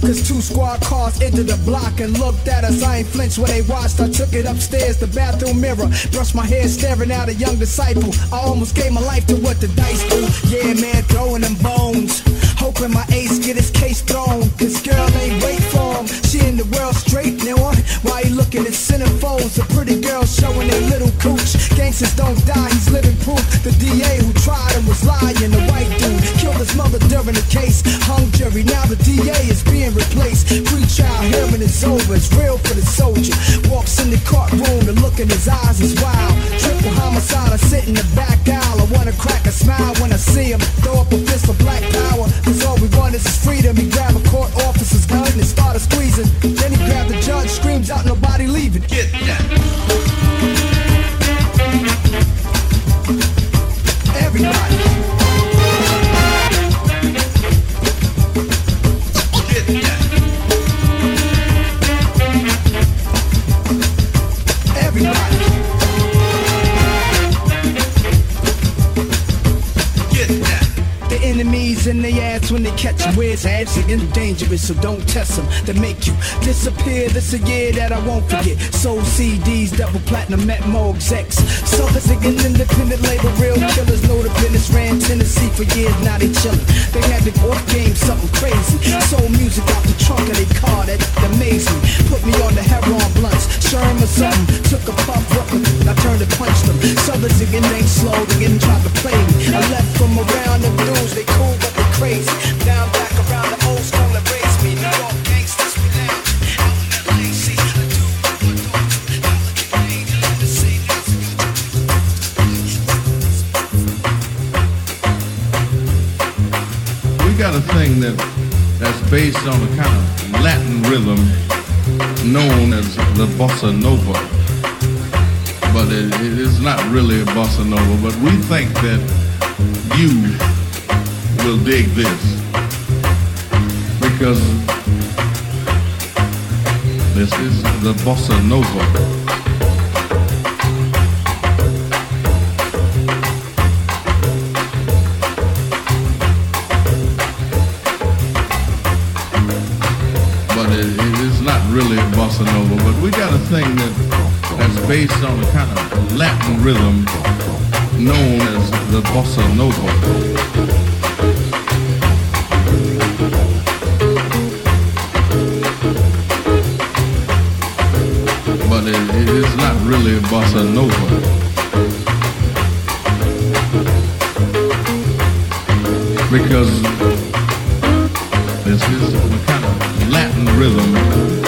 Cause two squad cars entered the block and looked at us. I ain't flinched when they watched, I took it upstairs, the bathroom mirror, brushed my hair, staring at a young disciple. I almost gave my life to what the dice do. Yeah, man, throwing them bones. Hoping my ace get his case thrown. This girl ain't wait for him. She in the world straight now. Why you looking at centerfolds? A pretty girl showing a little cooch. Gangsters don't die, he's living proof. The DA who tried him was lying. The white dude killed his mother during the case. Hung jury, now the DA is being replaced. Free trial hearing is over. It's real for the soldier. Walks in the courtroom, the look in his eyes is wild. Triple homicide, I sit in the back aisle. I wanna crack a smile when I see him. Throw up a fist for black power. Cause all we want is his freedom. He grab a court officer's gun and started squeezing. Then he grabbed the judge, screams out, nobody leaving. Get that. You. Where's dangerous, so don't test them. They make you disappear. This a year that I won't forget. Soul CDs, double platinum, at more execs. Southers an independent label, real killers. Know the business ran Tennessee for years, now they chillin'. They had the off game, something crazy. Soul music out the trunk of their car, that amazed me. Put me on the heroin blunts, Sherm or something. Took a puff, rough, I turned and punched them. Southers again ain't slow, they getting tried to play me. I left from around them dudes, they cool but bossa nova. But it is not really a bossa nova, but we think that you will dig this because this is the bossa nova. but it, it is not really a bossa nova. But we got a thing that that's based on a kind of Latin rhythm known as the bossa nova. Not bossa nova. Because this is a kind of Latin rhythm.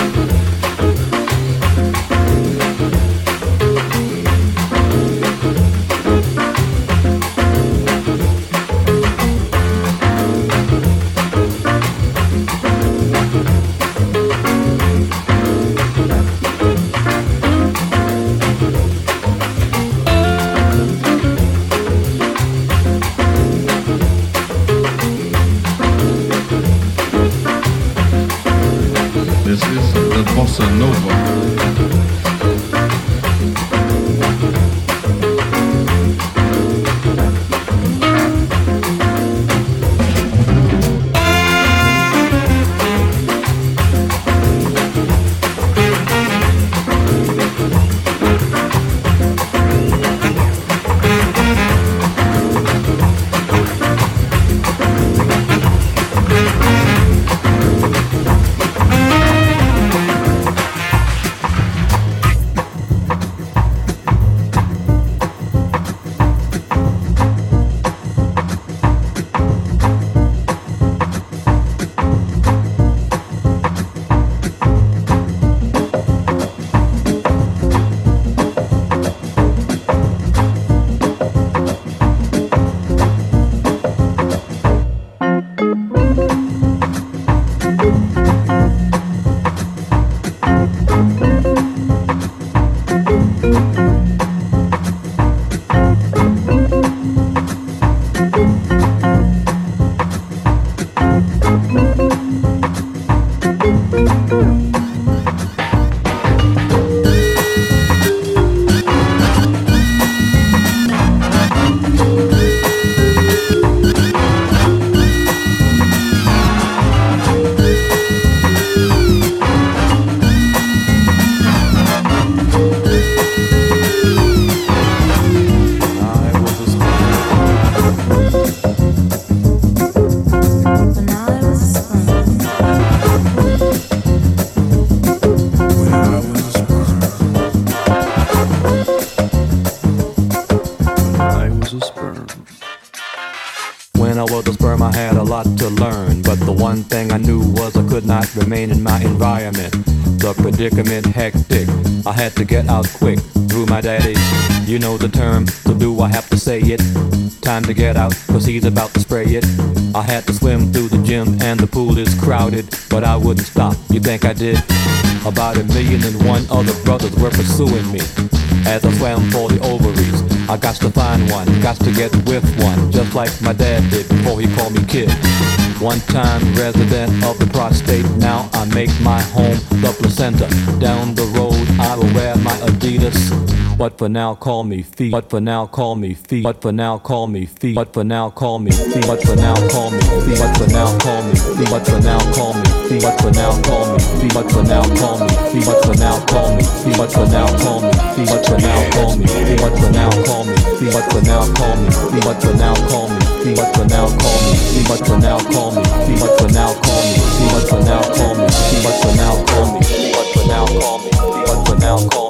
Predicament hectic. I had to get out quick through my daddy. You know the term, so do I have to say it? Time to get out, cause he's about to spray it. I had to swim through the gym and the pool is crowded, but I wouldn't stop. You think I did? About a million and one other brothers were pursuing me as I swam for the ovaries. I got to find one, got to get with one, just like my dad did before he called me kid. One time resident of the prostate, now I make my home the placenta. Down the road I will wear my Adidas but for now call me feet. But for now call me feet. But for now call me feet. But for now call me feet. But for now call me feet. But for now call me feet. But for now call me feet. But for now call me feet. But for now call me feet. But for now call me feet. But for now call me feet. But for now call me. But for now call me. But for now call me. But for now call me. But for now call me. But for now call me. But for now call me. But for now call me. But for now call me. But for now call me. But for now call me